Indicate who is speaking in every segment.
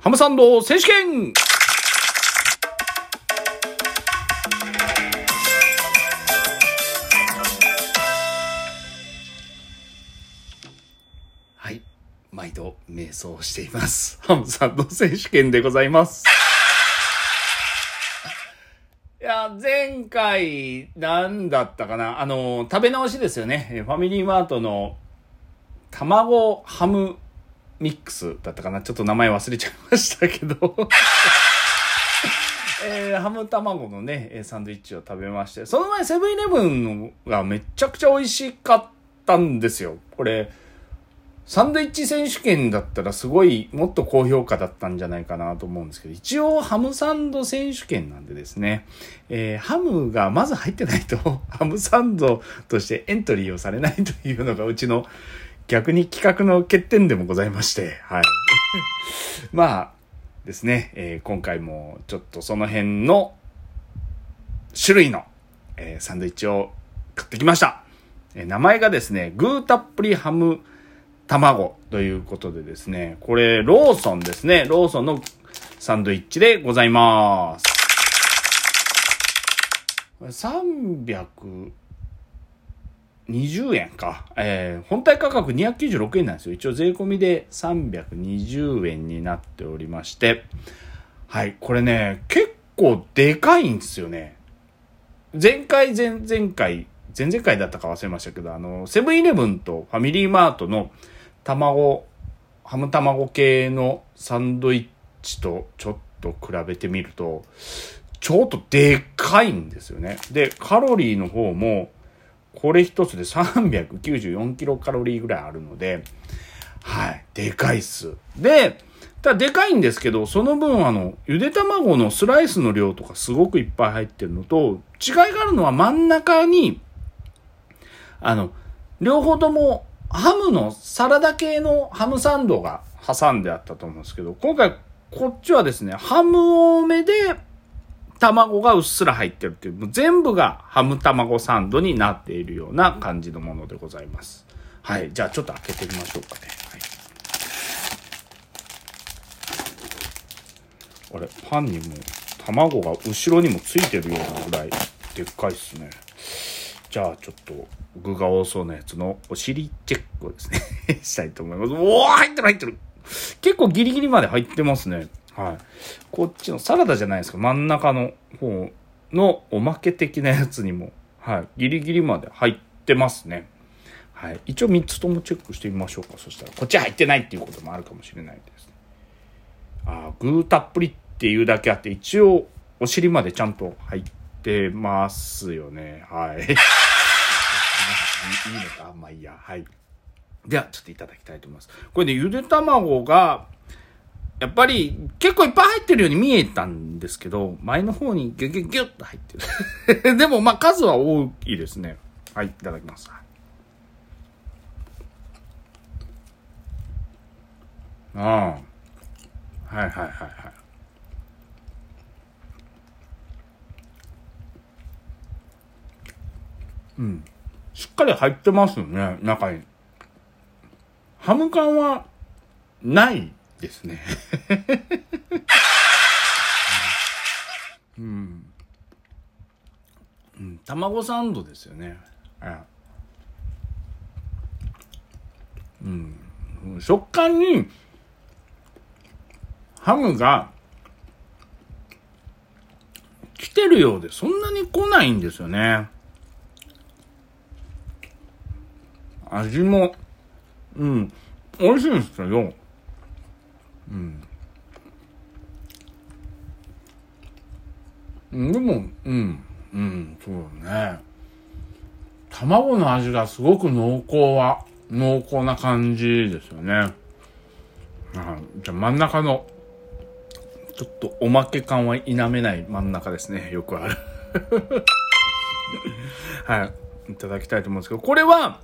Speaker 1: ハムサンド選手権はい。毎度瞑想しています。ハムサンド選手権でございます。いや、前回、なんだったかな？あの、食べ直しですよね。ファミリーマートの卵ハムミックスだったかな。ちょっと名前忘れちゃいましたけど。えーハム卵のね、サンドイッチを食べまして、その前セブンイレブンがめちゃくちゃ美味しかったんですよ。これ、サンドイッチ選手権だったらすごいもっと高評価だったんじゃないかなと思うんですけど、一応ハムサンド選手権なんでですね、えーハムがまず入ってないと、ハムサンドとしてエントリーをされないというのがうちの逆に企画の欠点でもございまして、はい。まあですね、えー今回もちょっとその辺の種類の、えーサンドイッチを買ってきました。えー名前がですね、グーたっぷりハム卵ということでですね、これローソンですね、ローソンのサンドイッチでございます。300 320円か。えー本体価格296円なんですよ。一応税込みで320円になっておりまして。はい、これね、結構でかいんですよね。前回、前々回、前々回だったか忘れましたけど、あの、セブンイレブンとファミリーマートの卵、ハム卵系のサンドイッチとちょっと比べてみると、ちょっとでかいんですよね。で、カロリーの方も、これ一つで394キロカロリーぐらいあるので、はい、でかいっす。で、ただでかいんですけど、その分あの、ゆで卵のスライスの量とかすごくいっぱい入ってるのと、違いがあるのは真ん中に、あの、両方ともハムのサラダ系のハムサンドが挟んであったと思うんですけど、今回こっちはですね、ハム多めで卵がうっすら入ってるっていう、もう全部がハム卵サンドになっているような感じのものでございます。はい。じゃあちょっと開けてみましょうかね。はい。あれ、パンにも卵が後ろにもついてるようなぐらいでっかいっすね。じゃあちょっと具が多そうなやつのお尻チェックをですね、したいと思います。おお入ってる入ってる結構ギリギリまで入ってますね。はい。こっちのサラダじゃないですか。真ん中の方のおまけ的なやつにも、はい。ギリギリまで入ってますね。はい。一応3つともチェックしてみましょうか。そしたら、こっち入ってないっていうこともあるかもしれないですね。あーグーたっぷりっていうだけあって、一応お尻までちゃんと入ってますよね。はい。いいのかまあいいや。はい。では、ちょっといただきたいと思います。これね、ゆで卵が、やっぱり結構いっぱい入ってるように見えたんですけど、前の方にギュギュギュッと入ってる。でも、まあ数は多いですね。はい、いただきます。ああ。はいはいはいはい。うん。しっかり入ってますよね、中に。ハム感はないですね。うん。うん、卵サンドですよね。うん。食感に、ハムが、来てるようでそんなに来ないんですよね。味も、うん、美味しいんですけど、うん。でも、うん、うん、そうだね。卵の味がすごく濃厚は、濃厚な感じですよね。じゃあ真ん中の、ちょっとおまけ感は否めない真ん中ですね。よくある。はい。いただきたいと思うんですけど、これは、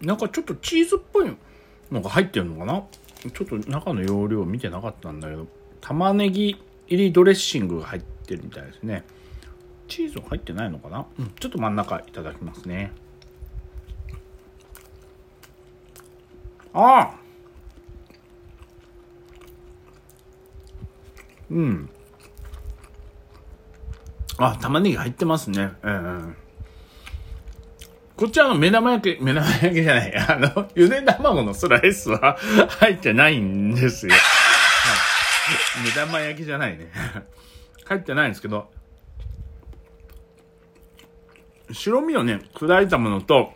Speaker 1: なんかちょっとチーズっぽいのが入ってるのかな？ちょっと中の容量見てなかったんだけど、玉ねぎ入りドレッシングが入ってるみたいですね。チーズは入ってないのかな？うん、ちょっと真ん中いただきますね。ああうん。あ、玉ねぎ入ってますね。うん。こっちはあの目玉焼き、目玉焼きじゃない。あの、ゆで卵のスライスは 入ってないんですよ。はい、目玉焼きじゃないね。入ってないんですけど、白身をね、砕いたものと、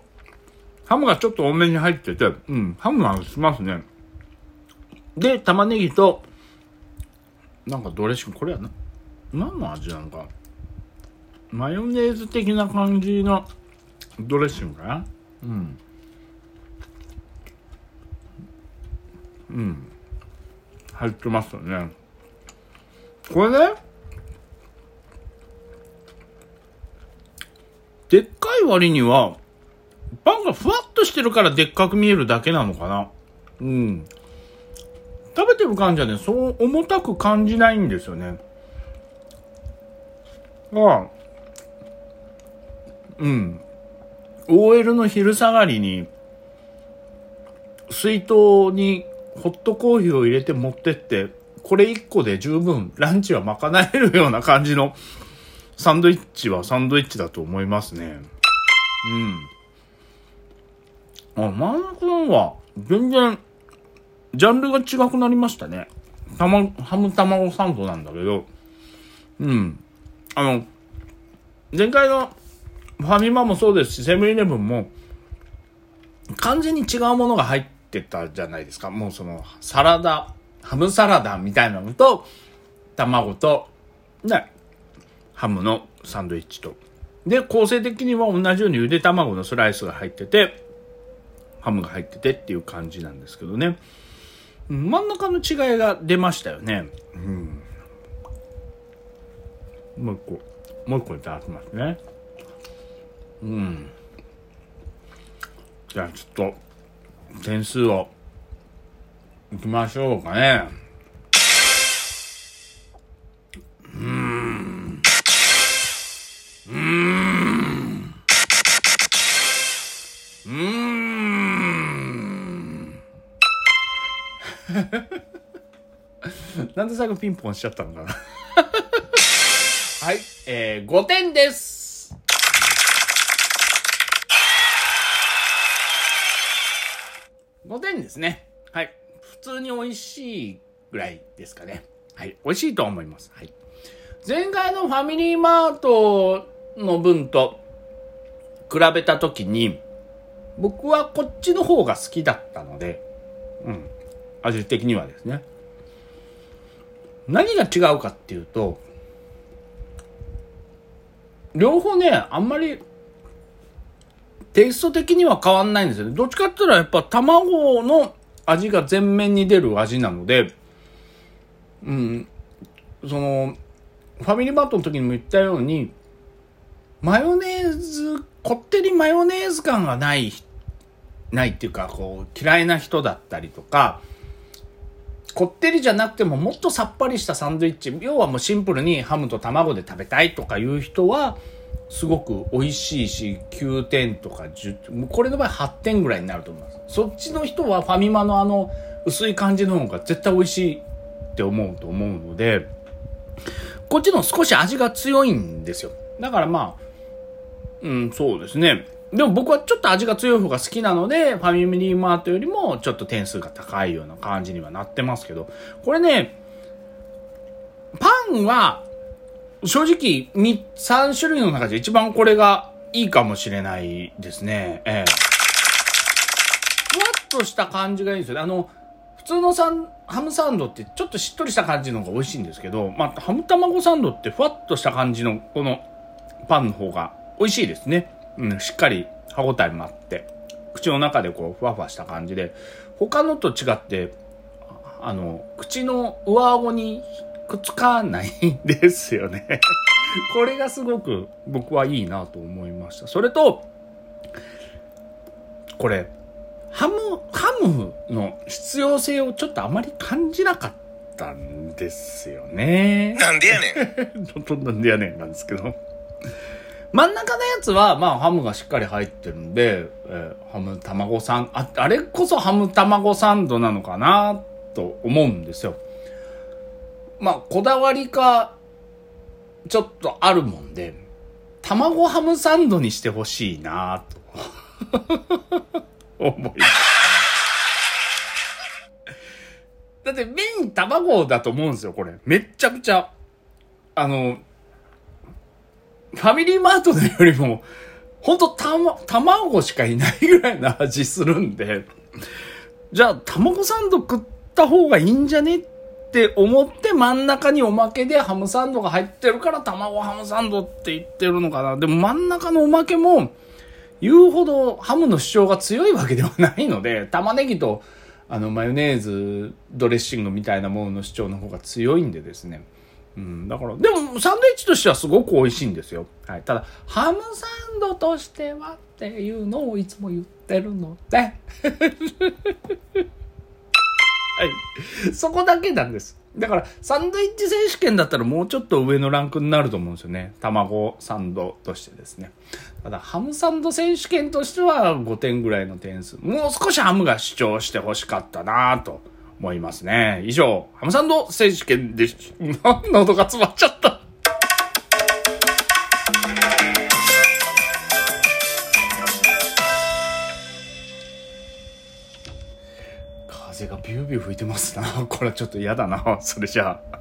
Speaker 1: ハムがちょっと多めに入ってて、うん、ハムの味しますね。で、玉ねぎと、なんかドレッシング、これはな、何の味なのか。マヨネーズ的な感じのドレッシングか？なうん。うん。入ってますよね。これね、でっかい割には、パンがふわっとしてるからでっかく見えるだけなのかな。うん。食べてる感じはね、そう重たく感じないんですよね。ああ。うん。OL の昼下がりに、水筒にホットコーヒーを入れて持ってって、これ1個で十分ランチは賄えるような感じのサンドイッチはサンドイッチだと思いますね。うん。あ、真ん中のは全然ジャンルが違くなりましたね。たま、ハム卵サンドなんだけど、うん。あの、前回のファミマもそうですし、セブンイレブンも、完全に違うものが入ってたじゃないですか。もうその、サラダ、ハムサラダみたいなのと、卵と、ね、ハムのサンドイッチと。で、構成的には同じようにゆで卵のスライスが入ってて、ハムが入っててっていう感じなんですけどね。真ん中の違いが出ましたよね。うん。もう一個、もう一個いただきますね。うん。じゃあちょっと、点数を、いきましょうかね。うん。うん。うん。なんで最後ピンポンしちゃったのかな はい、えー、5点です。5点ですね。はい。普通に美味しいぐらいですかね。はい。美味しいと思います。はい。前回のファミリーマートの分と比べたときに、僕はこっちの方が好きだったので、うん。味的にはですね。何が違うかっていうと、両方ね、あんまり、テイスト的には変わんないんですよね。どっちかって言ったらやっぱ卵の味が前面に出る味なので、うん、その、ファミリーマートの時にも言ったように、マヨネーズ、こってりマヨネーズ感がない、ないっていうか、こう、嫌いな人だったりとか、こってりじゃなくてももっとさっぱりしたサンドイッチ、要はもうシンプルにハムと卵で食べたいとかいう人は、すごく美味しいし、9点とか10点、これの場合8点ぐらいになると思います。そっちの人はファミマのあの薄い感じの方が絶対美味しいって思うと思うので、こっちの少し味が強いんですよ。だからまあ、うん、そうですね。でも僕はちょっと味が強い方が好きなので、ファミリーマートよりもちょっと点数が高いような感じにはなってますけど、これね、パンは、正直、3、3種類の中で一番これがいいかもしれないですね。ええ。ふわっとした感じがいいんですよね。あの、普通のサンハムサンドってちょっとしっとりした感じの方が美味しいんですけど、まあ、ハム卵サンドってふわっとした感じのこのパンの方が美味しいですね。うん、しっかり歯応えもあって、口の中でこうふわふわした感じで、他のと違って、あの、口の上顎にくっつかないんですよね。これがすごく僕はいいなと思いました。それと、これ、ハム、ハムの必要性をちょっとあまり感じなかったんですよね。
Speaker 2: なんでやねん。
Speaker 1: どんなんでやねんなんですけど。真ん中のやつは、まあ、ハムがしっかり入ってるんで、えーハム卵サン、あ、あれこそハム卵サンドなのかな、と思うんですよ。まあ、こだわりか、ちょっとあるもんで、卵ハムサンドにしてほしいなと 思います。だって麺卵だと思うんですよ、これ。めっちゃくちゃ。あの、ファミリーマートのよりも、ほんとたま、卵しかいないぐらいの味するんで、じゃあ卵サンド食った方がいいんじゃねっって思って真ん中におまけでハムサンドが入ってるから卵ハムサンドって言ってるのかな。でも真ん中のおまけも言うほどハムの主張が強いわけではないので、玉ねぎとあのマヨネーズドレッシングみたいなものの主張の方が強いんでですね。うん、だから、でもサンドイッチとしてはすごく美味しいんですよ。はい。ただ、ハムサンドとしてはっていうのをいつも言ってるので。はい。そこだけなんです。だから、サンドイッチ選手権だったらもうちょっと上のランクになると思うんですよね。卵サンドとしてですね。ただ、ハムサンド選手権としては5点ぐらいの点数。もう少しハムが主張してほしかったなぁと思いますね。以上、ハムサンド選手権でし、喉が詰まっちゃった。ビュービュー吹いてますな。これちょっと嫌だな。それじゃあ。